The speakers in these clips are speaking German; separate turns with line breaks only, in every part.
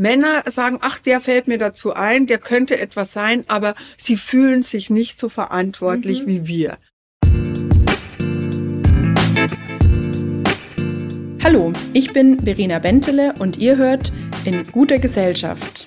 Männer sagen, ach, der fällt mir dazu ein, der könnte etwas sein, aber sie fühlen sich nicht so verantwortlich mhm. wie wir.
Hallo, ich bin Verena Bentele und ihr hört in guter Gesellschaft.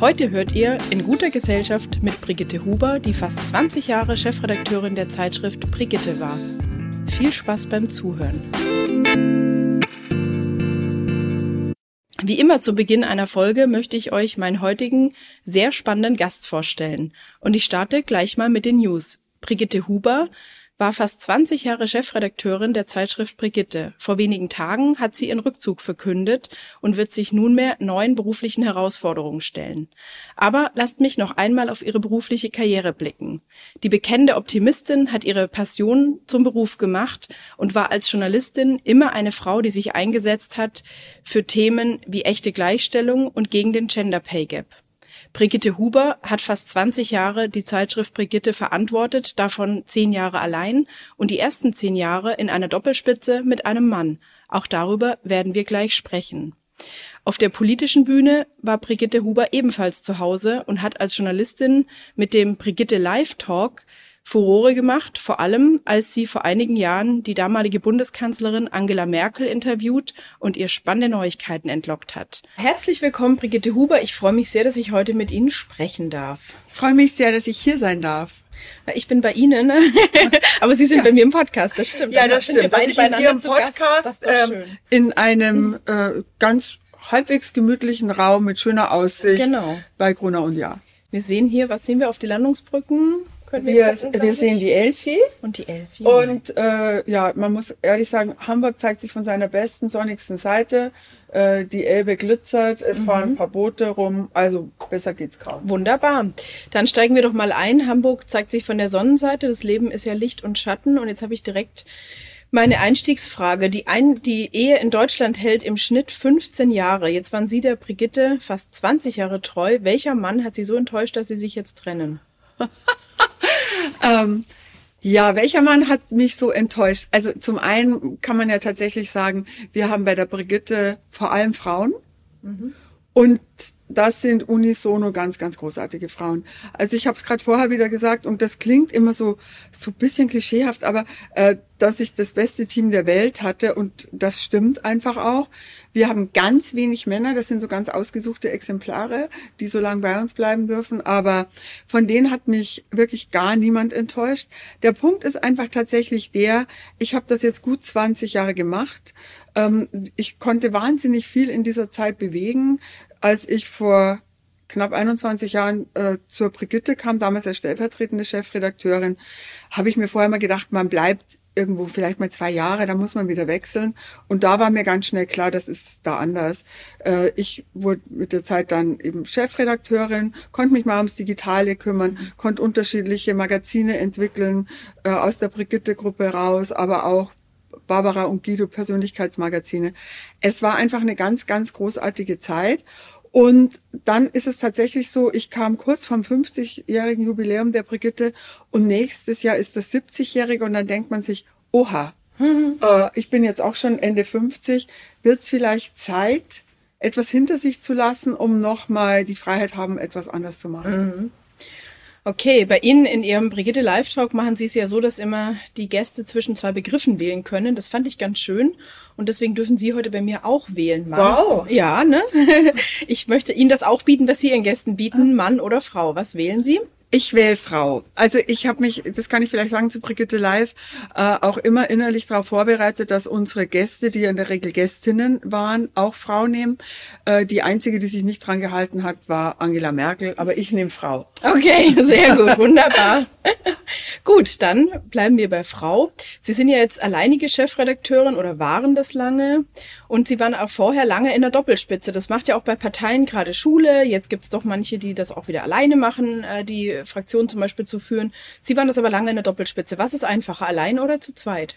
Heute hört ihr in guter Gesellschaft mit Brigitte Huber, die fast 20 Jahre Chefredakteurin der Zeitschrift Brigitte war. Viel Spaß beim Zuhören. Wie immer zu Beginn einer Folge möchte ich euch meinen heutigen sehr spannenden Gast vorstellen. Und ich starte gleich mal mit den News. Brigitte Huber war fast 20 Jahre Chefredakteurin der Zeitschrift Brigitte. Vor wenigen Tagen hat sie ihren Rückzug verkündet und wird sich nunmehr neuen beruflichen Herausforderungen stellen. Aber lasst mich noch einmal auf ihre berufliche Karriere blicken. Die bekennende Optimistin hat ihre Passion zum Beruf gemacht und war als Journalistin immer eine Frau, die sich eingesetzt hat für Themen wie echte Gleichstellung und gegen den Gender Pay Gap. Brigitte Huber hat fast 20 Jahre die Zeitschrift Brigitte verantwortet, davon zehn Jahre allein und die ersten zehn Jahre in einer Doppelspitze mit einem Mann. Auch darüber werden wir gleich sprechen. Auf der politischen Bühne war Brigitte Huber ebenfalls zu Hause und hat als Journalistin mit dem Brigitte Live Talk Furore gemacht, vor allem als sie vor einigen Jahren die damalige Bundeskanzlerin Angela Merkel interviewt und ihr spannende Neuigkeiten entlockt hat. Herzlich willkommen, Brigitte Huber. Ich freue mich sehr, dass ich heute mit Ihnen sprechen darf.
Ich freue mich sehr, dass ich hier sein darf.
Ich bin bei Ihnen, ne? aber Sie sind ja. bei mir im Podcast, das stimmt.
Ja, das stimmt. Wir beide in Ihrem Podcast ähm, in einem äh, ganz halbwegs gemütlichen Raum mit schöner Aussicht
genau.
bei Gruner und Ja.
Wir sehen hier, was sehen wir auf die Landungsbrücken?
Können wir, wir, wir sehen die Elfi.
Und die Elfi.
Und äh, ja, man muss ehrlich sagen, Hamburg zeigt sich von seiner besten, sonnigsten Seite. Äh, die Elbe glitzert, es mhm. fahren ein paar Boote rum, also besser geht's kaum.
Wunderbar. Dann steigen wir doch mal ein. Hamburg zeigt sich von der Sonnenseite. Das Leben ist ja Licht und Schatten. Und jetzt habe ich direkt meine Einstiegsfrage. Die, ein, die Ehe in Deutschland hält im Schnitt 15 Jahre. Jetzt waren Sie der Brigitte fast 20 Jahre treu. Welcher Mann hat Sie so enttäuscht, dass Sie sich jetzt trennen?
ähm, ja, welcher Mann hat mich so enttäuscht? Also zum einen kann man ja tatsächlich sagen, wir haben bei der Brigitte vor allem Frauen. Mhm. Und das sind unisono ganz, ganz großartige Frauen. Also ich habe es gerade vorher wieder gesagt und das klingt immer so so bisschen klischeehaft, aber äh, dass ich das beste Team der Welt hatte und das stimmt einfach auch. Wir haben ganz wenig Männer, das sind so ganz ausgesuchte Exemplare, die so lange bei uns bleiben dürfen, aber von denen hat mich wirklich gar niemand enttäuscht. Der Punkt ist einfach tatsächlich der, ich habe das jetzt gut 20 Jahre gemacht. Ähm, ich konnte wahnsinnig viel in dieser Zeit bewegen als ich vor knapp 21 Jahren äh, zur Brigitte kam, damals als stellvertretende Chefredakteurin, habe ich mir vorher mal gedacht, man bleibt irgendwo vielleicht mal zwei Jahre, dann muss man wieder wechseln. Und da war mir ganz schnell klar, das ist da anders. Äh, ich wurde mit der Zeit dann eben Chefredakteurin, konnte mich mal ums Digitale kümmern, konnte unterschiedliche Magazine entwickeln, äh, aus der Brigitte-Gruppe raus, aber auch Barbara und Guido Persönlichkeitsmagazine. Es war einfach eine ganz, ganz großartige Zeit. Und dann ist es tatsächlich so, ich kam kurz vom 50-jährigen Jubiläum der Brigitte und nächstes Jahr ist das 70-jährige und dann denkt man sich, oha, mhm. äh, ich bin jetzt auch schon Ende 50, wird es vielleicht Zeit, etwas hinter sich zu lassen, um nochmal die Freiheit haben, etwas anders zu machen. Mhm.
Okay, bei Ihnen in Ihrem Brigitte Live Talk machen Sie es ja so, dass immer die Gäste zwischen zwei Begriffen wählen können. Das fand ich ganz schön und deswegen dürfen Sie heute bei mir auch wählen.
Mann. Wow.
Ja, ne? Ich möchte Ihnen das auch bieten, was Sie Ihren Gästen bieten, Mann oder Frau. Was wählen Sie?
Ich wähle Frau. Also ich habe mich, das kann ich vielleicht sagen zu Brigitte Live, äh, auch immer innerlich darauf vorbereitet, dass unsere Gäste, die in der Regel Gästinnen waren, auch Frau nehmen. Äh, die einzige, die sich nicht dran gehalten hat, war Angela Merkel, aber ich nehme Frau.
Okay, sehr gut, wunderbar. Gut, dann bleiben wir bei Frau. Sie sind ja jetzt alleinige Chefredakteurin oder waren das lange und Sie waren auch vorher lange in der Doppelspitze. Das macht ja auch bei Parteien gerade Schule. Jetzt gibt's doch manche, die das auch wieder alleine machen, äh, die Fraktion zum Beispiel zu führen. Sie waren das aber lange in der Doppelspitze. Was ist einfacher, allein oder zu zweit?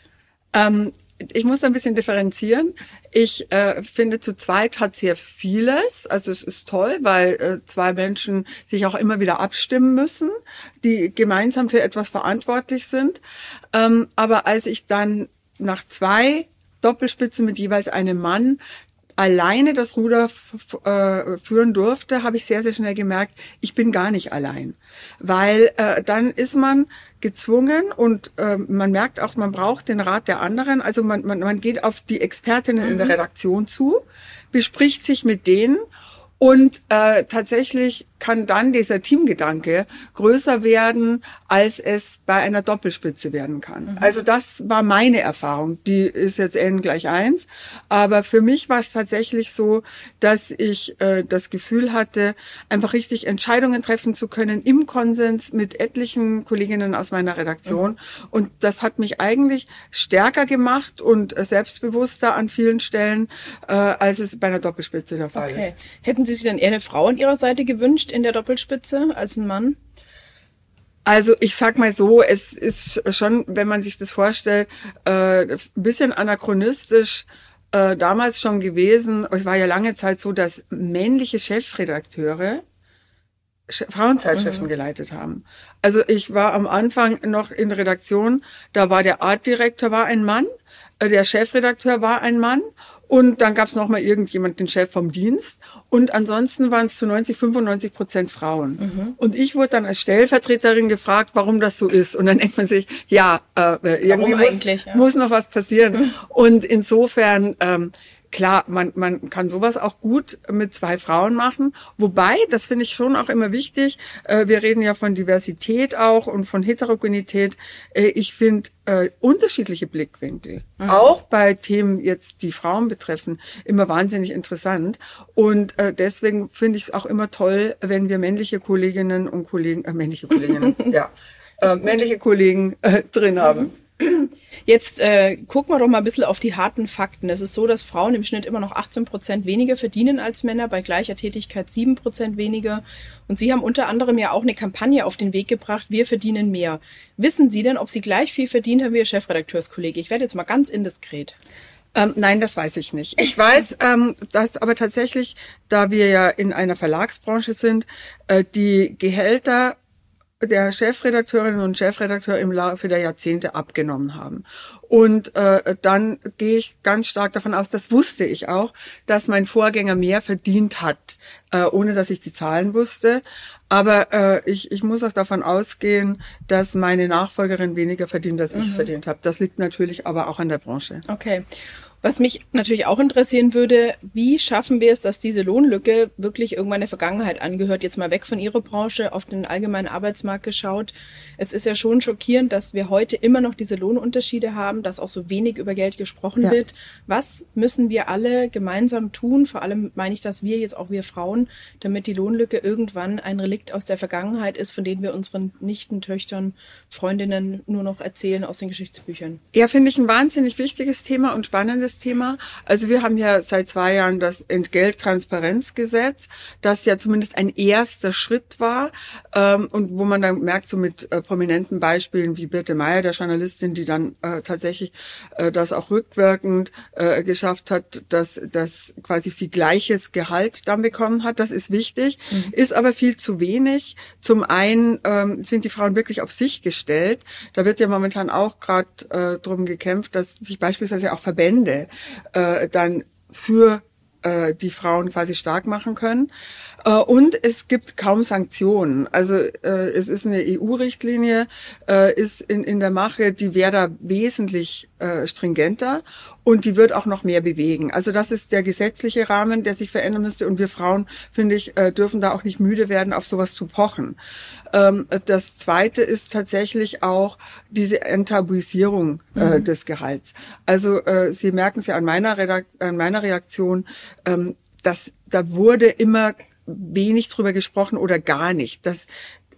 Ähm, ich muss ein bisschen differenzieren. Ich äh, finde, zu zweit hat sehr vieles. Also es ist toll, weil äh, zwei Menschen sich auch immer wieder abstimmen müssen, die gemeinsam für etwas verantwortlich sind. Ähm, aber als ich dann nach zwei Doppelspitzen mit jeweils einem Mann alleine das Ruder äh, führen durfte, habe ich sehr, sehr schnell gemerkt, ich bin gar nicht allein. Weil äh, dann ist man gezwungen und äh, man merkt auch, man braucht den Rat der anderen. Also man, man, man geht auf die Expertinnen mhm. in der mhm. Redaktion zu, bespricht sich mit denen und äh, tatsächlich kann dann dieser Teamgedanke größer werden, als es bei einer Doppelspitze werden kann. Mhm. Also das war meine Erfahrung. Die ist jetzt n gleich eins. Aber für mich war es tatsächlich so, dass ich äh, das Gefühl hatte, einfach richtig Entscheidungen treffen zu können im Konsens mit etlichen Kolleginnen aus meiner Redaktion. Mhm. Und das hat mich eigentlich stärker gemacht und selbstbewusster an vielen Stellen, äh, als es bei einer Doppelspitze der Fall okay. ist.
Hätten Sie sich dann eher eine Frau an Ihrer Seite gewünscht? In der Doppelspitze als ein Mann?
Also ich sag mal so, es ist schon, wenn man sich das vorstellt, äh, ein bisschen anachronistisch äh, damals schon gewesen. Es war ja lange Zeit so, dass männliche Chefredakteure Frauenzeitschriften mhm. geleitet haben. Also ich war am Anfang noch in Redaktion, da war der Artdirektor war ein Mann, äh, der Chefredakteur war ein Mann und dann gab es noch mal irgendjemand, den Chef vom Dienst. Und ansonsten waren es zu 90, 95 Prozent Frauen. Mhm. Und ich wurde dann als Stellvertreterin gefragt, warum das so ist. Und dann denkt man sich, ja, äh, irgendwie muss, ja. muss, noch was passieren. Mhm. Und insofern ähm, Klar, man, man kann sowas auch gut mit zwei Frauen machen. Wobei, das finde ich schon auch immer wichtig, äh, wir reden ja von Diversität auch und von Heterogenität. Äh, ich finde äh, unterschiedliche Blickwinkel, mhm. auch bei Themen jetzt, die Frauen betreffen, immer wahnsinnig interessant. Und äh, deswegen finde ich es auch immer toll, wenn wir männliche Kolleginnen und Kollegen, äh, männliche Kolleginnen, ja, äh, männliche Kollegen äh, drin haben.
Jetzt äh, gucken wir doch mal ein bisschen auf die harten Fakten. Es ist so, dass Frauen im Schnitt immer noch 18 Prozent weniger verdienen als Männer, bei gleicher Tätigkeit 7 Prozent weniger. Und Sie haben unter anderem ja auch eine Kampagne auf den Weg gebracht, wir verdienen mehr. Wissen Sie denn, ob Sie gleich viel verdient haben wie Ihr Chefredakteurskollege? Ich werde jetzt mal ganz indiskret.
Ähm, nein, das weiß ich nicht. Ich weiß, ähm, dass aber tatsächlich, da wir ja in einer Verlagsbranche sind, äh, die Gehälter der Chefredakteurinnen und Chefredakteur im Laufe der Jahrzehnte abgenommen haben. Und äh, dann gehe ich ganz stark davon aus, das wusste ich auch, dass mein Vorgänger mehr verdient hat, äh, ohne dass ich die Zahlen wusste. Aber äh, ich, ich muss auch davon ausgehen, dass meine Nachfolgerin weniger verdient, als mhm. ich verdient habe. Das liegt natürlich aber auch an der Branche.
Okay. Was mich natürlich auch interessieren würde, wie schaffen wir es, dass diese Lohnlücke wirklich irgendwann der Vergangenheit angehört? Jetzt mal weg von Ihrer Branche, auf den allgemeinen Arbeitsmarkt geschaut. Es ist ja schon schockierend, dass wir heute immer noch diese Lohnunterschiede haben, dass auch so wenig über Geld gesprochen ja. wird. Was müssen wir alle gemeinsam tun? Vor allem meine ich, dass wir jetzt auch wir Frauen, damit die Lohnlücke irgendwann ein Relikt aus der Vergangenheit ist, von denen wir unseren Nichten, Töchtern, Freundinnen nur noch erzählen aus den Geschichtsbüchern.
Ja, finde ich ein wahnsinnig wichtiges Thema und spannendes das Thema. Also wir haben ja seit zwei Jahren das Entgelttransparenzgesetz, das ja zumindest ein erster Schritt war ähm, und wo man dann merkt, so mit äh, prominenten Beispielen wie Birte Meyer, der Journalistin, die dann äh, tatsächlich äh, das auch rückwirkend äh, geschafft hat, dass, dass quasi sie gleiches Gehalt dann bekommen hat. Das ist wichtig, mhm. ist aber viel zu wenig. Zum einen ähm, sind die Frauen wirklich auf sich gestellt. Da wird ja momentan auch gerade äh, drum gekämpft, dass sich beispielsweise auch Verbände äh, dann für äh, die Frauen quasi stark machen können. Äh, und es gibt kaum Sanktionen. Also äh, es ist eine EU-Richtlinie, äh, ist in, in der Mache, die wäre da wesentlich stringenter und die wird auch noch mehr bewegen. Also das ist der gesetzliche Rahmen, der sich verändern müsste und wir Frauen, finde ich, dürfen da auch nicht müde werden, auf sowas zu pochen. Ähm, das Zweite ist tatsächlich auch diese Enttabuisierung mhm. des Gehalts. Also Sie merken es ja an meiner, Redak an meiner Reaktion, ähm, dass da wurde immer wenig drüber gesprochen oder gar nicht. Das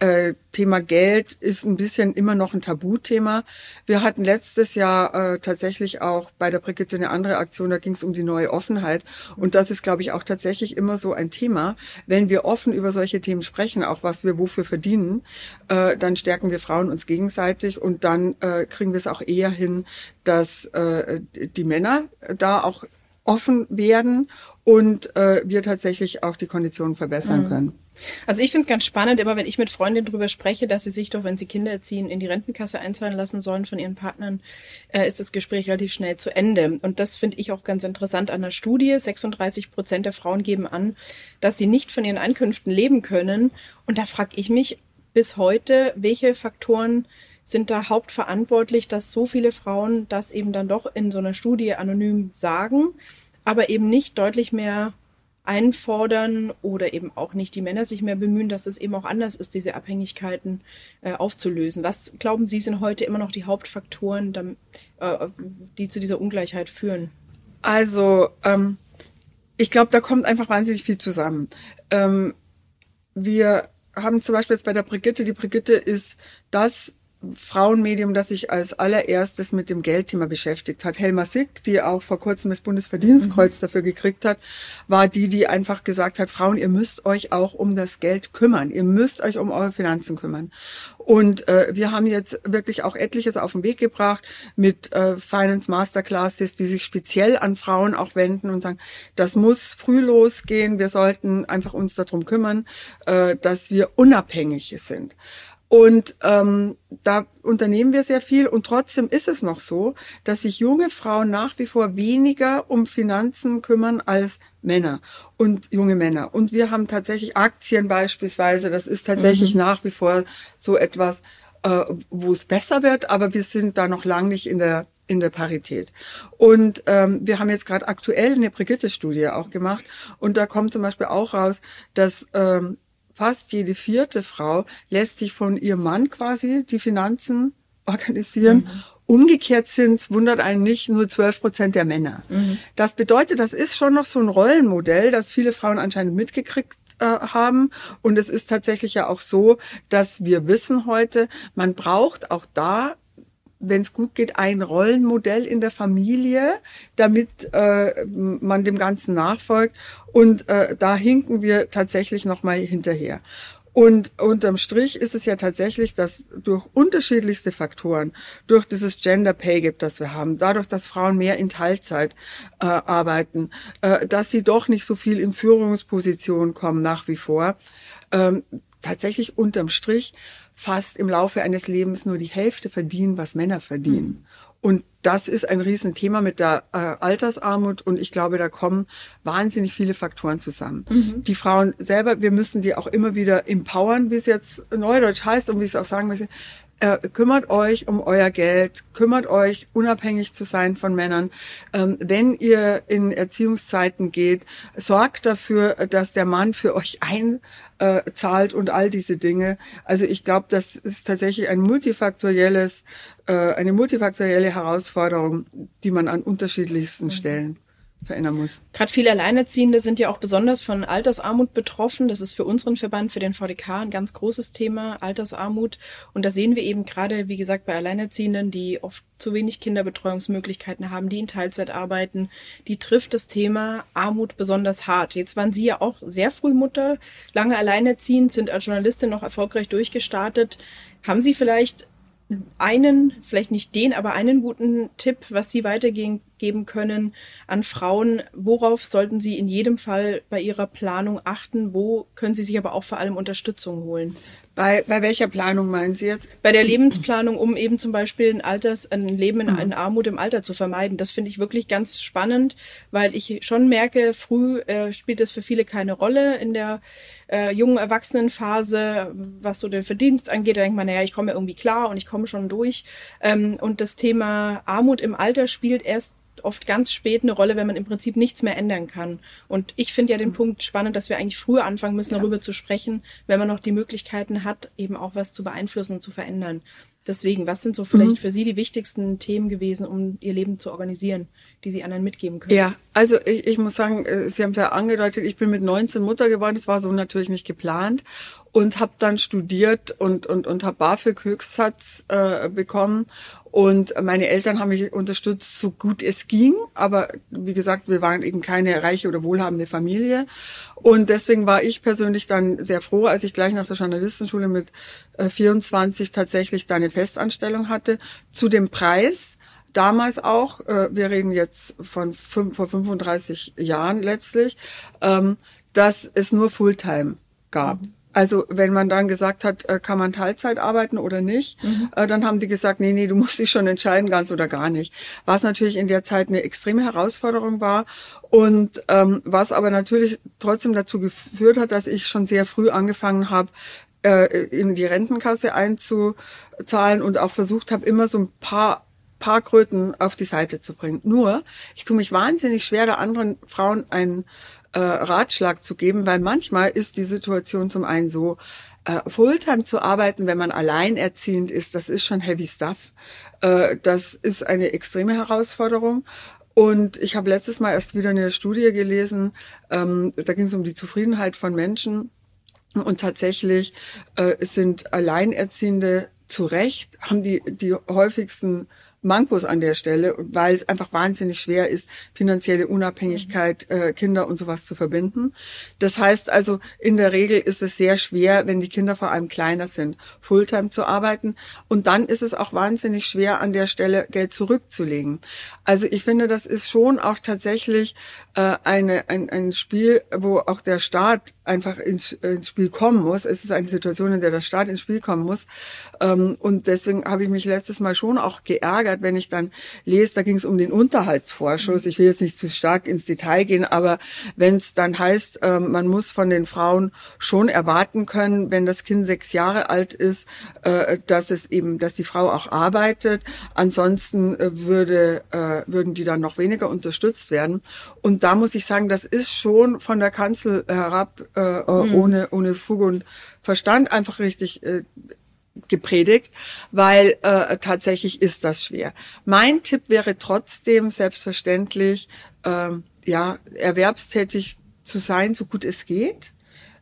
äh, Thema Geld ist ein bisschen immer noch ein Tabuthema. Wir hatten letztes Jahr äh, tatsächlich auch bei der Brigitte eine andere Aktion, da ging es um die neue Offenheit. Und das ist, glaube ich, auch tatsächlich immer so ein Thema. Wenn wir offen über solche Themen sprechen, auch was wir wofür verdienen, äh, dann stärken wir Frauen uns gegenseitig und dann äh, kriegen wir es auch eher hin, dass äh, die Männer da auch offen werden und äh, wir tatsächlich auch die Konditionen verbessern mhm. können.
Also ich finde es ganz spannend, immer wenn ich mit Freundinnen drüber spreche, dass sie sich doch, wenn sie Kinder erziehen, in die Rentenkasse einzahlen lassen sollen von ihren Partnern, äh, ist das Gespräch relativ schnell zu Ende. Und das finde ich auch ganz interessant an der Studie. 36 Prozent der Frauen geben an, dass sie nicht von ihren Einkünften leben können. Und da frage ich mich bis heute, welche Faktoren sind da hauptverantwortlich, dass so viele Frauen das eben dann doch in so einer Studie anonym sagen, aber eben nicht deutlich mehr einfordern oder eben auch nicht die Männer sich mehr bemühen, dass es eben auch anders ist, diese Abhängigkeiten äh, aufzulösen. Was glauben Sie sind heute immer noch die Hauptfaktoren, äh, die zu dieser Ungleichheit führen?
Also ähm, ich glaube, da kommt einfach wahnsinnig viel zusammen. Ähm, wir haben zum Beispiel jetzt bei der Brigitte, die Brigitte ist das Frauenmedium, das sich als allererstes mit dem Geldthema beschäftigt hat. Helma Sick, die auch vor kurzem das Bundesverdienstkreuz mhm. dafür gekriegt hat, war die, die einfach gesagt hat, Frauen, ihr müsst euch auch um das Geld kümmern. Ihr müsst euch um eure Finanzen kümmern. Und äh, wir haben jetzt wirklich auch etliches auf den Weg gebracht mit äh, Finance Masterclasses, die sich speziell an Frauen auch wenden und sagen, das muss früh losgehen. Wir sollten einfach uns darum kümmern, äh, dass wir unabhängig sind. Und ähm, da unternehmen wir sehr viel und trotzdem ist es noch so, dass sich junge Frauen nach wie vor weniger um Finanzen kümmern als Männer und junge Männer. Und wir haben tatsächlich Aktien beispielsweise, das ist tatsächlich mhm. nach wie vor so etwas, äh, wo es besser wird, aber wir sind da noch lang nicht in der in der Parität. Und ähm, wir haben jetzt gerade aktuell eine Brigitte-Studie auch gemacht und da kommt zum Beispiel auch raus, dass ähm, fast jede vierte Frau lässt sich von ihrem Mann quasi die Finanzen organisieren. Mhm. Umgekehrt sind, wundert einen nicht, nur 12 Prozent der Männer. Mhm. Das bedeutet, das ist schon noch so ein Rollenmodell, das viele Frauen anscheinend mitgekriegt äh, haben. Und es ist tatsächlich ja auch so, dass wir wissen heute, man braucht auch da wenn es gut geht, ein Rollenmodell in der Familie, damit äh, man dem Ganzen nachfolgt. Und äh, da hinken wir tatsächlich nochmal hinterher. Und unterm Strich ist es ja tatsächlich, dass durch unterschiedlichste Faktoren, durch dieses Gender Pay Gap, das wir haben, dadurch, dass Frauen mehr in Teilzeit äh, arbeiten, äh, dass sie doch nicht so viel in Führungspositionen kommen nach wie vor, ähm, tatsächlich unterm Strich fast im Laufe eines Lebens nur die Hälfte verdienen, was Männer verdienen. Mhm. Und das ist ein Riesenthema mit der äh, Altersarmut und ich glaube, da kommen wahnsinnig viele Faktoren zusammen. Mhm. Die Frauen selber, wir müssen die auch immer wieder empowern, wie es jetzt neudeutsch heißt und wie ich es auch sagen möchte. Äh, kümmert euch um euer Geld, kümmert euch, unabhängig zu sein von Männern. Ähm, wenn ihr in Erziehungszeiten geht, sorgt dafür, dass der Mann für euch einzahlt und all diese Dinge. Also ich glaube, das ist tatsächlich ein multifaktorielles, äh, eine multifaktorielle Herausforderung, die man an unterschiedlichsten mhm. Stellen verändern muss.
Gerade viele Alleinerziehende sind ja auch besonders von Altersarmut betroffen. Das ist für unseren Verband, für den VDK ein ganz großes Thema, Altersarmut. Und da sehen wir eben gerade, wie gesagt, bei Alleinerziehenden, die oft zu wenig Kinderbetreuungsmöglichkeiten haben, die in Teilzeit arbeiten, die trifft das Thema Armut besonders hart. Jetzt waren Sie ja auch sehr früh Mutter, lange alleinerziehend, sind als Journalistin noch erfolgreich durchgestartet. Haben Sie vielleicht einen, vielleicht nicht den, aber einen guten Tipp, was Sie weitergeben können an Frauen? Worauf sollten Sie in jedem Fall bei Ihrer Planung achten? Wo können Sie sich aber auch vor allem Unterstützung holen?
Bei, bei welcher Planung meinen Sie jetzt?
Bei der Lebensplanung, um eben zum Beispiel ein Alters, ein Leben in, in Armut im Alter zu vermeiden. Das finde ich wirklich ganz spannend, weil ich schon merke, früh äh, spielt das für viele keine Rolle in der äh, jungen Erwachsenenphase, was so den Verdienst angeht. Da denkt man, naja, ich komme irgendwie klar und ich komme schon durch. Ähm, und das Thema Armut im Alter spielt erst oft ganz spät eine Rolle, wenn man im Prinzip nichts mehr ändern kann. Und ich finde ja den mhm. Punkt spannend, dass wir eigentlich früher anfangen müssen, ja. darüber zu sprechen, wenn man noch die Möglichkeiten hat, eben auch was zu beeinflussen und zu verändern. Deswegen, was sind so vielleicht mhm. für Sie die wichtigsten Themen gewesen, um Ihr Leben zu organisieren, die Sie anderen mitgeben können?
Ja, also ich, ich muss sagen, äh, Sie haben es ja angedeutet, ich bin mit 19 Mutter geworden, das war so natürlich nicht geplant und habe dann studiert und und und habe BAföG Höchstsatz äh, bekommen und meine Eltern haben mich unterstützt, so gut es ging. Aber wie gesagt, wir waren eben keine reiche oder wohlhabende Familie. Und deswegen war ich persönlich dann sehr froh, als ich gleich nach der Journalistenschule mit 24 äh, tatsächlich da eine Festanstellung hatte. Zu dem Preis, damals auch, äh, wir reden jetzt von fünf, vor 35 Jahren letztlich, ähm, dass es nur Fulltime gab. Mhm. Also wenn man dann gesagt hat, äh, kann man Teilzeit arbeiten oder nicht, mhm. Äh, dann haben die gesagt, nee, nee, du musst dich schon entscheiden, ganz oder gar nicht. Was natürlich in der Zeit eine extreme Herausforderung war und ähm, was aber natürlich trotzdem dazu geführt hat, dass ich schon sehr früh angefangen habe, äh, in die Rentenkasse einzuzahlen und auch versucht habe, immer so ein paar paar Kröten auf die Seite zu bringen. Nur, ich tue mich wahnsinnig schwer, da anderen Frauen ein äh, Ratschlag zu geben, weil manchmal ist die Situation zum einen so, äh, Fulltime zu arbeiten, wenn man alleinerziehend ist, das ist schon heavy stuff. Äh, das ist eine extreme Herausforderung. Und ich habe letztes Mal erst wieder eine Studie gelesen, ähm, da ging es um die Zufriedenheit von Menschen. Und tatsächlich äh, sind Alleinerziehende zu Recht, haben die die häufigsten Mankos an der Stelle, weil es einfach wahnsinnig schwer ist, finanzielle Unabhängigkeit, mhm. äh, Kinder und sowas zu verbinden. Das heißt also, in der Regel ist es sehr schwer, wenn die Kinder vor allem kleiner sind, Fulltime zu arbeiten. Und dann ist es auch wahnsinnig schwer, an der Stelle Geld zurückzulegen. Also ich finde, das ist schon auch tatsächlich äh, eine, ein, ein Spiel, wo auch der Staat einfach ins, ins Spiel kommen muss. Es ist eine Situation, in der der Staat ins Spiel kommen muss. Ähm, und deswegen habe ich mich letztes Mal schon auch geärgert, wenn ich dann lese, da ging es um den Unterhaltsvorschuss. Ich will jetzt nicht zu stark ins Detail gehen, aber wenn es dann heißt, ähm, man muss von den Frauen schon erwarten können, wenn das Kind sechs Jahre alt ist, äh, dass es eben, dass die Frau auch arbeitet. Ansonsten äh, würde, äh, würden die dann noch weniger unterstützt werden. Und da muss ich sagen, das ist schon von der Kanzel herab äh, mhm. ohne, ohne Fug und Verstand einfach richtig äh, gepredigt, weil äh, tatsächlich ist das schwer. Mein Tipp wäre trotzdem selbstverständlich, äh, ja, erwerbstätig zu sein, so gut es geht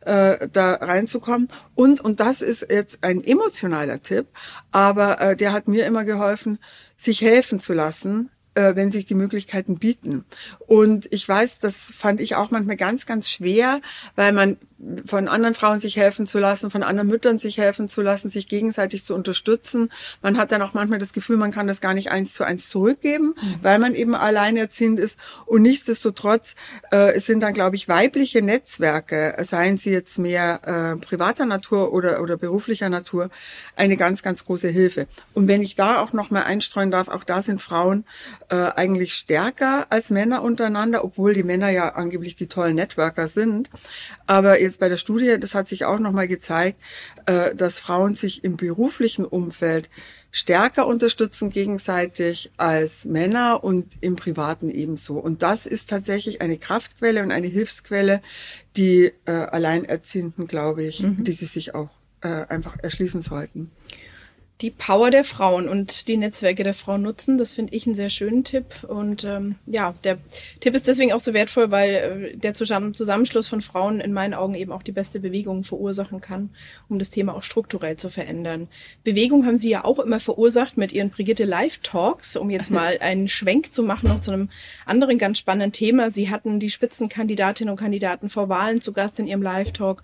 äh, da reinzukommen. Und, und das ist jetzt ein emotionaler Tipp, aber äh, der hat mir immer geholfen, sich helfen zu lassen, äh, wenn sich die Möglichkeiten bieten. Und ich weiß, das fand ich auch manchmal ganz, ganz schwer, weil man von anderen Frauen sich helfen zu lassen, von anderen Müttern sich helfen zu lassen, sich gegenseitig zu unterstützen. Man hat dann auch manchmal das Gefühl, man kann das gar nicht eins zu eins zurückgeben, mhm. weil man eben alleinerziehend ist. Und nichtsdestotrotz äh, es sind dann, glaube ich, weibliche Netzwerke, seien sie jetzt mehr äh, privater Natur oder, oder beruflicher Natur, eine ganz, ganz große Hilfe. Und wenn ich da auch noch mal einstreuen darf, auch da sind Frauen äh, eigentlich stärker als Männer untereinander, obwohl die Männer ja angeblich die tollen Networker sind. Aber jetzt bei der Studie, das hat sich auch nochmal gezeigt, äh, dass Frauen sich im beruflichen Umfeld stärker unterstützen gegenseitig als Männer und im privaten ebenso. Und das ist tatsächlich eine Kraftquelle und eine Hilfsquelle, die äh, Alleinerziehenden, glaube ich, mhm. die sie sich auch äh, einfach erschließen sollten
die Power der Frauen und die Netzwerke der Frauen nutzen. Das finde ich einen sehr schönen Tipp. Und ähm, ja, der Tipp ist deswegen auch so wertvoll, weil äh, der Zusammenschluss von Frauen in meinen Augen eben auch die beste Bewegung verursachen kann, um das Thema auch strukturell zu verändern. Bewegung haben Sie ja auch immer verursacht mit Ihren Brigitte Live Talks, um jetzt mal einen Schwenk zu machen noch zu einem anderen ganz spannenden Thema. Sie hatten die Spitzenkandidatinnen und Kandidaten vor Wahlen zu Gast in Ihrem Live Talk.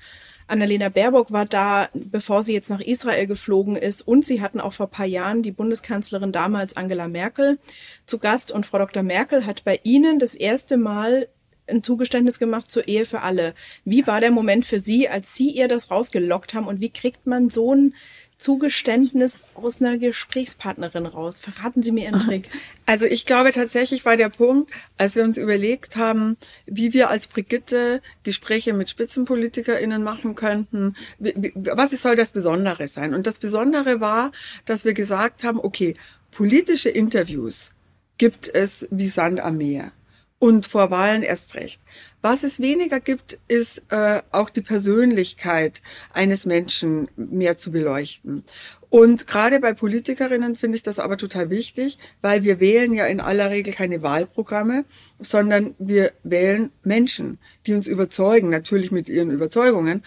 Annalena Baerbock war da, bevor sie jetzt nach Israel geflogen ist. Und sie hatten auch vor paar Jahren die Bundeskanzlerin damals Angela Merkel zu Gast. Und Frau Dr. Merkel hat bei Ihnen das erste Mal ein Zugeständnis gemacht zur Ehe für alle. Wie war der Moment für Sie, als Sie ihr das rausgelockt haben? Und wie kriegt man so ein Zugeständnis aus einer Gesprächspartnerin raus? Verraten Sie mir Ihren Trick.
Also ich glaube tatsächlich war der Punkt, als wir uns überlegt haben, wie wir als Brigitte Gespräche mit SpitzenpolitikerInnen machen könnten, was soll das Besondere sein? Und das Besondere war, dass wir gesagt haben, okay, politische Interviews gibt es wie Sand am Meer. Und vor Wahlen erst recht. Was es weniger gibt, ist äh, auch die Persönlichkeit eines Menschen mehr zu beleuchten. Und gerade bei Politikerinnen finde ich das aber total wichtig, weil wir wählen ja in aller Regel keine Wahlprogramme, sondern wir wählen Menschen, die uns überzeugen, natürlich mit ihren Überzeugungen.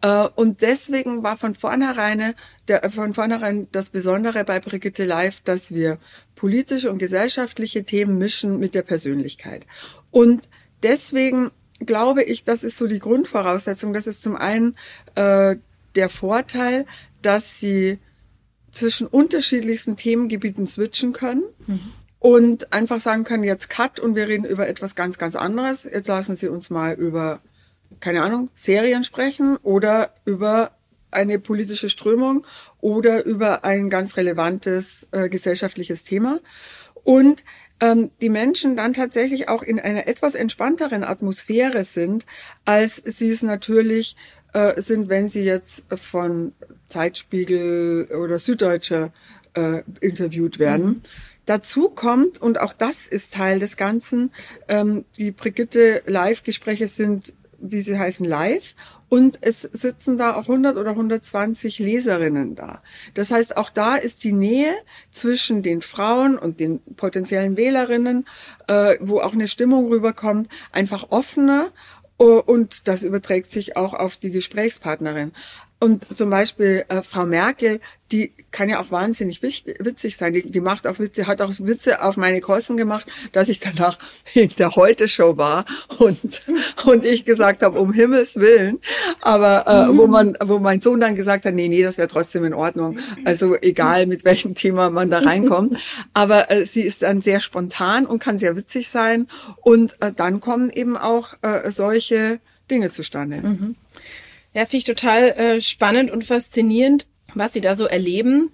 Äh, und deswegen war von vornherein, der, von vornherein das Besondere bei Brigitte Live, dass wir politische und gesellschaftliche Themen mischen mit der Persönlichkeit. Und deswegen glaube ich, das ist so die Grundvoraussetzung. Das ist zum einen äh, der Vorteil, dass sie zwischen unterschiedlichsten Themengebieten switchen können. Mhm. Und einfach sagen können, jetzt Cut und wir reden über etwas ganz, ganz anderes. Jetzt lassen Sie uns mal über, keine Ahnung, Serien sprechen oder über eine politische Strömung oder über ein ganz relevantes äh, gesellschaftliches Thema. Und ähm, die Menschen dann tatsächlich auch in einer etwas entspannteren Atmosphäre sind, als sie es natürlich äh, sind, wenn sie jetzt von Zeitspiegel oder Süddeutsche äh, interviewt werden. Mhm. Dazu kommt, und auch das ist Teil des Ganzen, ähm, die Brigitte Live-Gespräche sind, wie sie heißen, live und es sitzen da auch 100 oder 120 Leserinnen da. Das heißt, auch da ist die Nähe zwischen den Frauen und den potenziellen Wählerinnen, äh, wo auch eine Stimmung rüberkommt, einfach offener und das überträgt sich auch auf die Gesprächspartnerin. Und zum Beispiel äh, Frau Merkel, die kann ja auch wahnsinnig witzig sein. Die, die macht auch Witze, hat auch Witze auf meine Kosten gemacht, dass ich danach in der Heute-Show war und und ich gesagt habe, um Himmels Willen. Aber äh, wo man, wo mein Sohn dann gesagt hat, nee, nee, das wäre trotzdem in Ordnung. Also egal mit welchem Thema man da reinkommt. Aber äh, sie ist dann sehr spontan und kann sehr witzig sein. Und äh, dann kommen eben auch äh, solche Dinge zustande. Mhm.
Ja, finde ich total äh, spannend und faszinierend, was Sie da so erleben.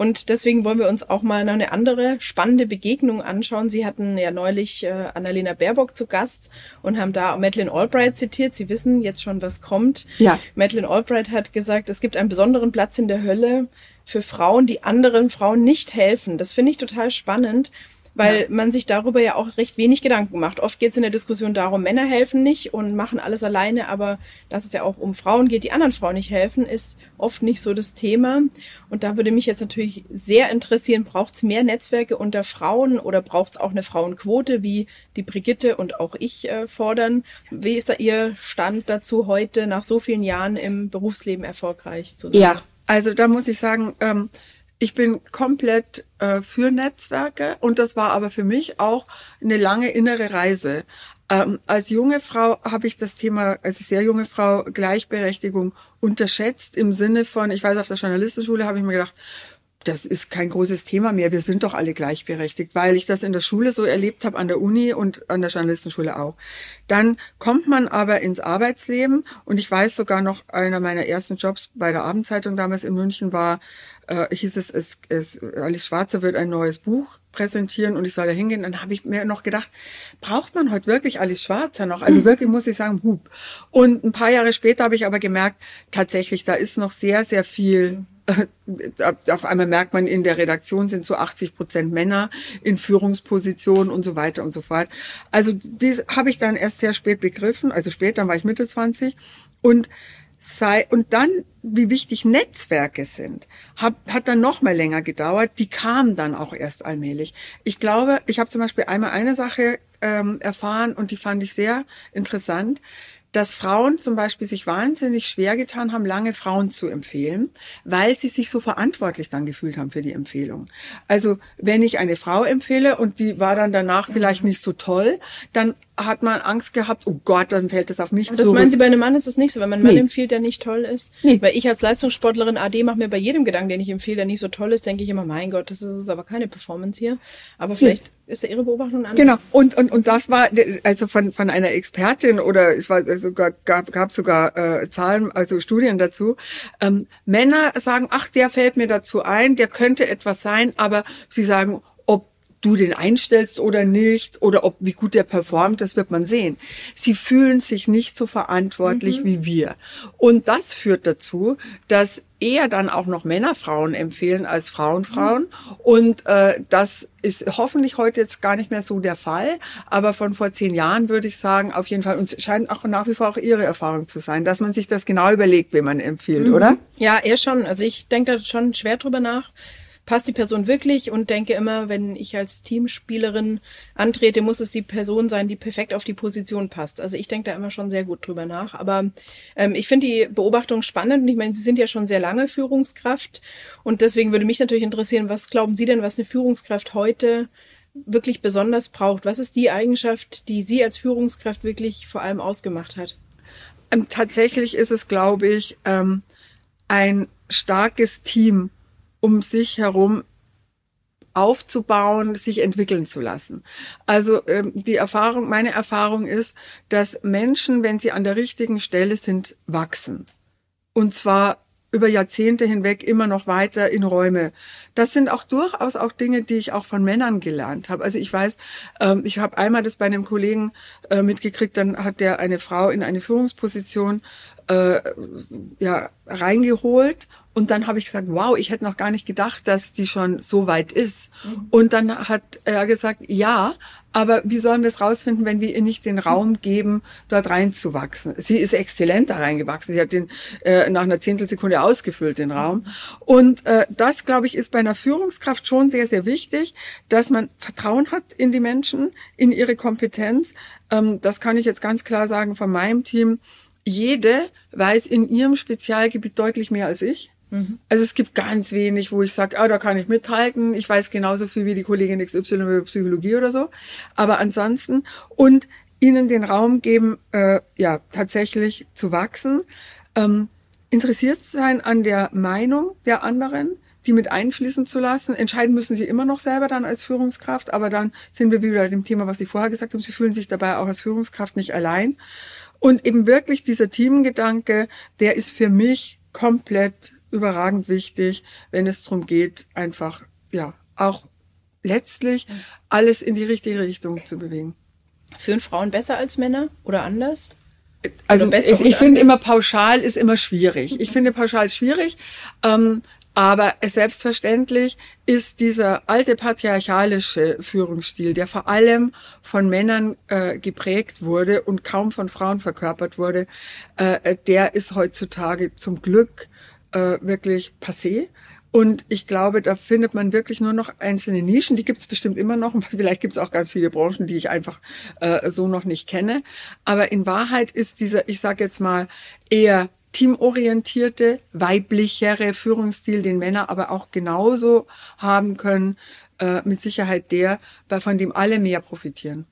Und deswegen wollen wir uns auch mal noch eine andere spannende Begegnung anschauen. Sie hatten ja neulich äh, Annalena Baerbock zu Gast und haben da Madeleine Albright zitiert. Sie wissen jetzt schon, was kommt. Ja. Madeleine Albright hat gesagt, es gibt einen besonderen Platz in der Hölle für Frauen, die anderen Frauen nicht helfen. Das finde ich total spannend, weil ja. man sich darüber ja auch recht wenig Gedanken macht. Oft geht es in der Diskussion darum, Männer helfen nicht und machen alles alleine, aber dass es ja auch um Frauen geht, die anderen Frauen nicht helfen, ist oft nicht so das Thema. Und da würde mich jetzt natürlich sehr interessieren, braucht es mehr Netzwerke unter Frauen oder braucht es auch eine Frauenquote, wie die Brigitte und auch ich äh, fordern? Wie ist da Ihr Stand dazu heute, nach so vielen Jahren im Berufsleben erfolgreich zu sein?
Ja, also da muss ich sagen, ähm, ich bin komplett äh, für Netzwerke und das war aber für mich auch eine lange innere Reise. Ähm, als junge Frau habe ich das Thema, als sehr junge Frau, Gleichberechtigung unterschätzt im Sinne von, ich weiß, auf der Journalistenschule habe ich mir gedacht, das ist kein großes Thema mehr. Wir sind doch alle gleichberechtigt, weil ich das in der Schule so erlebt habe, an der Uni und an der Journalistenschule auch. Dann kommt man aber ins Arbeitsleben und ich weiß sogar noch, einer meiner ersten Jobs bei der Abendzeitung damals in München war, äh, hieß es, es, es, Alice Schwarzer wird ein neues Buch präsentieren und ich soll da hingehen. Dann habe ich mir noch gedacht, braucht man heute wirklich Alice Schwarzer noch? Also wirklich muss ich sagen, hub. Und ein paar Jahre später habe ich aber gemerkt, tatsächlich, da ist noch sehr, sehr viel auf einmal merkt man, in der Redaktion sind so 80 Prozent Männer in Führungspositionen und so weiter und so fort. Also das habe ich dann erst sehr spät begriffen, also spät, dann war ich Mitte 20 und sei und dann wie wichtig Netzwerke sind, hat, hat dann noch mal länger gedauert. Die kamen dann auch erst allmählich. Ich glaube, ich habe zum Beispiel einmal eine Sache ähm, erfahren und die fand ich sehr interessant dass Frauen zum Beispiel sich wahnsinnig schwer getan haben, lange Frauen zu empfehlen, weil sie sich so verantwortlich dann gefühlt haben für die Empfehlung. Also wenn ich eine Frau empfehle und die war dann danach vielleicht nicht so toll, dann hat man Angst gehabt, oh Gott, dann fällt das auf mich
und Das meinen Sie, bei einem Mann ist es nicht so, wenn man einen Mann nee. empfiehlt, der nicht toll ist? Nee. Weil ich als Leistungssportlerin AD mache mir bei jedem Gedanken, den ich empfehle, der nicht so toll ist, denke ich immer, mein Gott, das ist aber keine Performance hier. Aber vielleicht nee. ist ja Ihre Beobachtung
anders. Genau, und, und, und das war also von, von einer Expertin oder es war sogar, gab, gab sogar äh, Zahlen, also Studien dazu. Ähm, Männer sagen, ach, der fällt mir dazu ein, der könnte etwas sein, aber sie sagen, du den einstellst oder nicht oder ob wie gut der performt, das wird man sehen. Sie fühlen sich nicht so verantwortlich mhm. wie wir. Und das führt dazu, dass eher dann auch noch Männer Frauen empfehlen als Frauen Frauen. Und äh, das ist hoffentlich heute jetzt gar nicht mehr so der Fall. Aber von vor zehn Jahren würde ich sagen, auf jeden Fall, und es scheint auch nach wie vor auch Ihre Erfahrung zu sein, dass man sich das genau überlegt, wen man empfiehlt, mhm. oder?
Ja, eher schon. Also ich denke da schon schwer drüber nach passt die Person wirklich und denke immer, wenn ich als Teamspielerin antrete, muss es die Person sein, die perfekt auf die Position passt. Also ich denke da immer schon sehr gut drüber nach. Aber ähm, ich finde die Beobachtung spannend und ich meine, Sie sind ja schon sehr lange Führungskraft und deswegen würde mich natürlich interessieren, was glauben Sie denn, was eine Führungskraft heute wirklich besonders braucht? Was ist die Eigenschaft, die Sie als Führungskraft wirklich vor allem ausgemacht hat?
Ähm, tatsächlich ist es, glaube ich, ähm, ein starkes Team um sich herum aufzubauen, sich entwickeln zu lassen. Also ähm, die Erfahrung, meine Erfahrung ist, dass Menschen, wenn sie an der richtigen Stelle sind, wachsen. Und zwar über Jahrzehnte hinweg immer noch weiter in Räume. Das sind auch durchaus auch Dinge, die ich auch von Männern gelernt habe. Also ich weiß, ähm, ich habe einmal das bei einem Kollegen äh, mitgekriegt, dann hat der eine Frau in eine Führungsposition äh, ja reingeholt und dann habe ich gesagt, wow, ich hätte noch gar nicht gedacht, dass die schon so weit ist. Mhm. Und dann hat er gesagt, ja, aber wie sollen wir es rausfinden, wenn wir ihr nicht den Raum geben, dort reinzuwachsen? Sie ist exzellent da reingewachsen. Sie hat den äh, nach einer Zehntelsekunde ausgefüllt, den Raum. Und äh, das, glaube ich, ist bei einer Führungskraft schon sehr, sehr wichtig, dass man Vertrauen hat in die Menschen, in ihre Kompetenz. Ähm, das kann ich jetzt ganz klar sagen von meinem Team. Jede weiß in ihrem Spezialgebiet deutlich mehr als ich. Mhm. Also es gibt ganz wenig, wo ich sage, ah, da kann ich mithalten. Ich weiß genauso viel wie die Kollegin XY über Psychologie oder so. Aber ansonsten und ihnen den Raum geben, äh, ja, tatsächlich zu wachsen, ähm, interessiert sein an der Meinung der anderen, die mit einfließen zu lassen. Entscheiden müssen sie immer noch selber dann als Führungskraft, aber dann sind wir wieder bei dem Thema, was Sie vorher gesagt haben. Sie fühlen sich dabei auch als Führungskraft nicht allein. Und eben wirklich dieser Teamgedanke, der ist für mich komplett überragend wichtig, wenn es darum geht, einfach, ja, auch letztlich alles in die richtige Richtung zu bewegen.
Führen Frauen besser als Männer oder anders?
Also ich, ich finde immer pauschal ist immer schwierig. Ich finde pauschal schwierig. Ähm, aber selbstverständlich ist dieser alte patriarchalische Führungsstil, der vor allem von Männern äh, geprägt wurde und kaum von Frauen verkörpert wurde, äh, der ist heutzutage zum Glück äh, wirklich passé. Und ich glaube, da findet man wirklich nur noch einzelne Nischen. Die gibt es bestimmt immer noch. Und vielleicht gibt es auch ganz viele Branchen, die ich einfach äh, so noch nicht kenne. Aber in Wahrheit ist dieser, ich sage jetzt mal, eher teamorientierte, weiblichere Führungsstil, den Männer aber auch genauso haben können, äh, mit Sicherheit der, von dem alle mehr profitieren.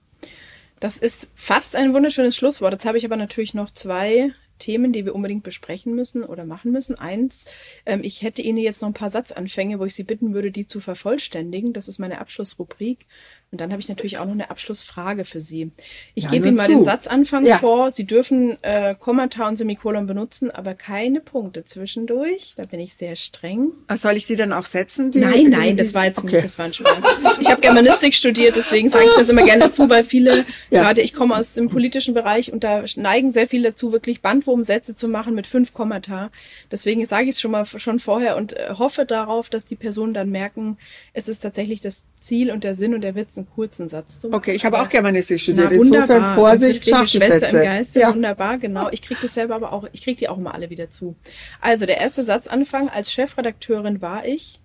Das ist fast ein wunderschönes Schlusswort. Jetzt habe ich aber natürlich noch zwei Themen, die wir unbedingt besprechen müssen oder machen müssen. Eins, ähm, ich hätte Ihnen jetzt noch ein paar Satzanfänge, wo ich Sie bitten würde, die zu vervollständigen. Das ist meine Abschlussrubrik. Und dann habe ich natürlich auch noch eine Abschlussfrage für Sie. Ich ja, gebe Ihnen mal zu. den Satzanfang ja. vor. Sie dürfen äh, Kommata und Semikolon benutzen, aber keine Punkte zwischendurch. Da bin ich sehr streng.
Was soll ich die dann auch setzen?
Die, nein, nein, das war jetzt okay. nicht, das war ein Spaß. Ich habe Germanistik studiert, deswegen sage ich das immer gerne dazu, weil viele, ja. gerade ich komme aus dem politischen Bereich und da neigen sehr viele dazu, wirklich Bandwurmsätze zu machen mit fünf Kommata. Deswegen sage ich es schon mal schon vorher und äh, hoffe darauf, dass die Personen dann merken, es ist tatsächlich das Ziel und der Sinn und der Witz einen kurzen Satz zu
machen. Okay, ich habe auch Germanistik studiert. Na, Insofern Vorsicht,
Schwester im Geiste, ja. wunderbar, genau. Ich kriege das selber aber auch, ich kriege die auch immer alle wieder zu. Also der erste Satzanfang, als Chefredakteurin war ich.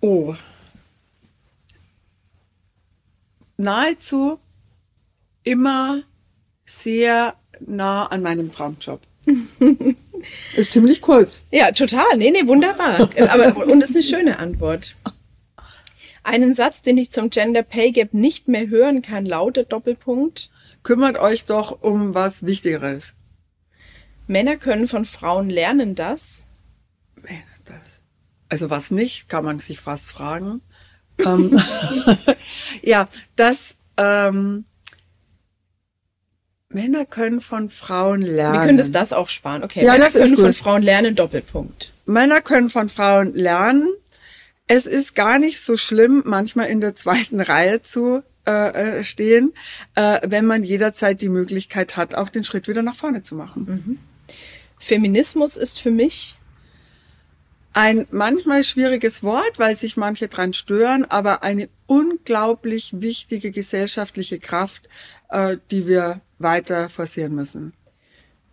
Oh. Nahezu immer sehr nah an meinem Traumjob. ist ziemlich kurz.
Ja, total. Nee, nee, wunderbar. Aber, und ist eine schöne Antwort. Einen Satz, den ich zum Gender Pay Gap nicht mehr hören kann, lautet Doppelpunkt.
Kümmert euch doch um was Wichtigeres.
Männer können von Frauen lernen, dass?
Also was nicht, kann man sich fast fragen. ähm, ja, dass ähm, Männer können von Frauen lernen. Wir
können das, das auch sparen. Okay,
ja,
Männer
können
von Frauen lernen, Doppelpunkt.
Männer können von Frauen lernen, es ist gar nicht so schlimm, manchmal in der zweiten Reihe zu äh, äh, stehen, äh, wenn man jederzeit die Möglichkeit hat, auch den Schritt wieder nach vorne zu machen.
Mhm. Feminismus ist für mich
ein manchmal schwieriges Wort, weil sich manche dran stören, aber eine unglaublich wichtige gesellschaftliche Kraft, äh, die wir weiter forcieren müssen.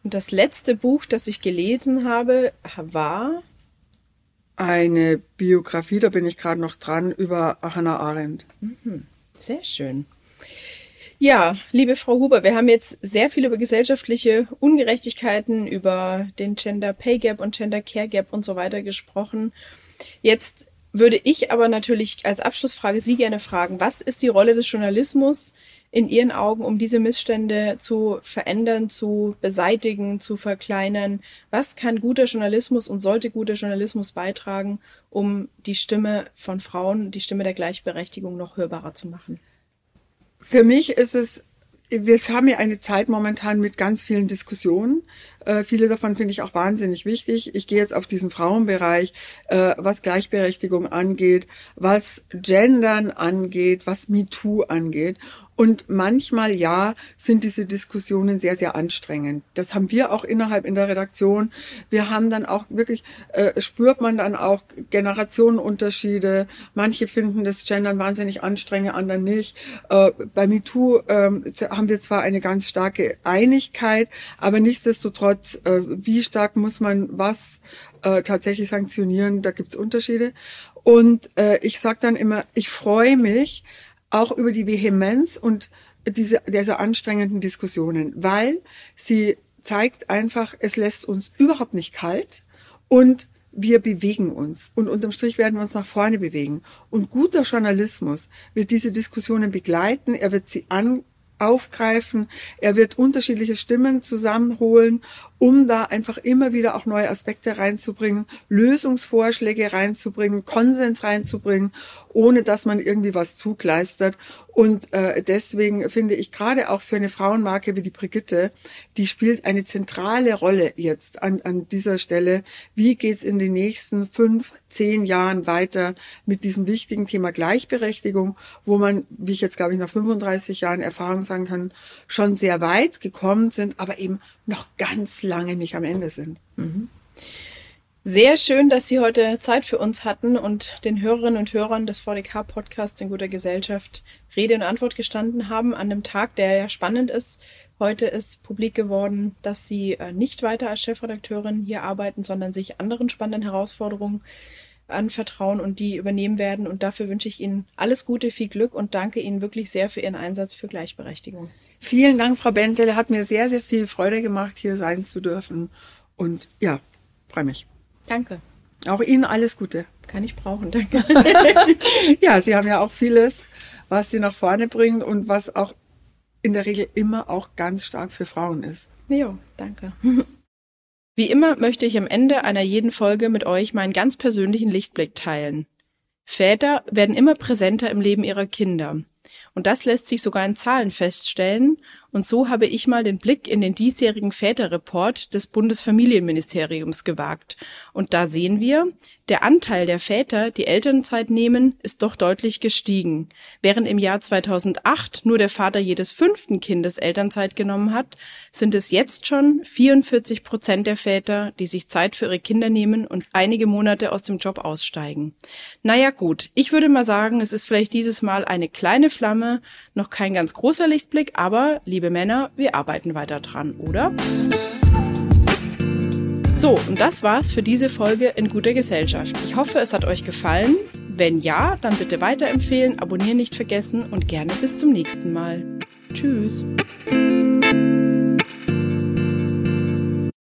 Und das letzte Buch, das ich gelesen habe, war
eine Biografie, da bin ich gerade noch dran, über Hannah Arendt.
Mhm. Sehr schön. Ja, liebe Frau Huber, wir haben jetzt sehr viel über gesellschaftliche Ungerechtigkeiten, über den Gender Pay Gap und Gender Care Gap und so weiter gesprochen. Jetzt würde ich aber natürlich als Abschlussfrage Sie gerne fragen, was ist die Rolle des Journalismus in Ihren Augen, um diese Missstände zu verändern, zu beseitigen, zu verkleinern? Was kann guter Journalismus und sollte guter Journalismus beitragen, um die Stimme von Frauen, die Stimme der Gleichberechtigung noch hörbarer zu machen?
Für mich ist es wir haben ja eine Zeit momentan mit ganz vielen Diskussionen. Äh, viele davon finde ich auch wahnsinnig wichtig. Ich gehe jetzt auf diesen Frauenbereich, äh, was Gleichberechtigung angeht, was Gendern angeht, was MeToo angeht. Und manchmal, ja, sind diese Diskussionen sehr, sehr anstrengend. Das haben wir auch innerhalb in der Redaktion. Wir haben dann auch wirklich, äh, spürt man dann auch Generationenunterschiede. Manche finden das Gendern wahnsinnig anstrengend, andere nicht. Äh, bei MeToo äh, haben wir zwar eine ganz starke Einigkeit, aber nichtsdestotrotz, äh, wie stark muss man was äh, tatsächlich sanktionieren, da gibt's Unterschiede. Und äh, ich sage dann immer, ich freue mich, auch über die Vehemenz und diese, diese anstrengenden Diskussionen, weil sie zeigt einfach, es lässt uns überhaupt nicht kalt und wir bewegen uns und unterm Strich werden wir uns nach vorne bewegen. Und guter Journalismus wird diese Diskussionen begleiten, er wird sie an, aufgreifen. Er wird unterschiedliche Stimmen zusammenholen, um da einfach immer wieder auch neue Aspekte reinzubringen, Lösungsvorschläge reinzubringen, Konsens reinzubringen, ohne dass man irgendwie was zugleistert. Und äh, deswegen finde ich gerade auch für eine Frauenmarke wie die Brigitte, die spielt eine zentrale Rolle jetzt an, an dieser Stelle. Wie geht's in den nächsten fünf, zehn Jahren weiter mit diesem wichtigen Thema Gleichberechtigung, wo man, wie ich jetzt glaube ich nach 35 Jahren Erfahrung sagen kann, schon sehr weit gekommen sind, aber eben noch ganz nicht am Ende sind. Mhm.
Sehr schön, dass Sie heute Zeit für uns hatten und den Hörerinnen und Hörern des VDK-Podcasts in guter Gesellschaft Rede und Antwort gestanden haben an einem Tag, der ja spannend ist. Heute ist publik geworden, dass Sie äh, nicht weiter als Chefredakteurin hier arbeiten, sondern sich anderen spannenden Herausforderungen anvertrauen und die übernehmen werden. Und dafür wünsche ich Ihnen alles Gute, viel Glück und danke Ihnen wirklich sehr für Ihren Einsatz für Gleichberechtigung.
Vielen Dank, Frau Bentel. Hat mir sehr, sehr viel Freude gemacht, hier sein zu dürfen. Und ja, freue mich.
Danke.
Auch Ihnen alles Gute.
Kann ich brauchen, danke.
ja, Sie haben ja auch vieles, was Sie nach vorne bringen und was auch in der Regel immer auch ganz stark für Frauen ist.
Jo, danke. Wie immer möchte ich am Ende einer jeden Folge mit euch meinen ganz persönlichen Lichtblick teilen. Väter werden immer präsenter im Leben ihrer Kinder. Und das lässt sich sogar in Zahlen feststellen. Und so habe ich mal den Blick in den diesjährigen Väterreport des Bundesfamilienministeriums gewagt. Und da sehen wir, der Anteil der Väter, die Elternzeit nehmen, ist doch deutlich gestiegen. Während im Jahr 2008 nur der Vater jedes fünften Kindes Elternzeit genommen hat, sind es jetzt schon 44 Prozent der Väter, die sich Zeit für ihre Kinder nehmen und einige Monate aus dem Job aussteigen. Naja gut, ich würde mal sagen, es ist vielleicht dieses Mal eine kleine Flamme, noch kein ganz großer Lichtblick, aber liebe Männer, wir arbeiten weiter dran, oder? So, und das war's für diese Folge in guter Gesellschaft. Ich hoffe, es hat euch gefallen. Wenn ja, dann bitte weiterempfehlen, abonnieren nicht vergessen und gerne bis zum nächsten Mal. Tschüss.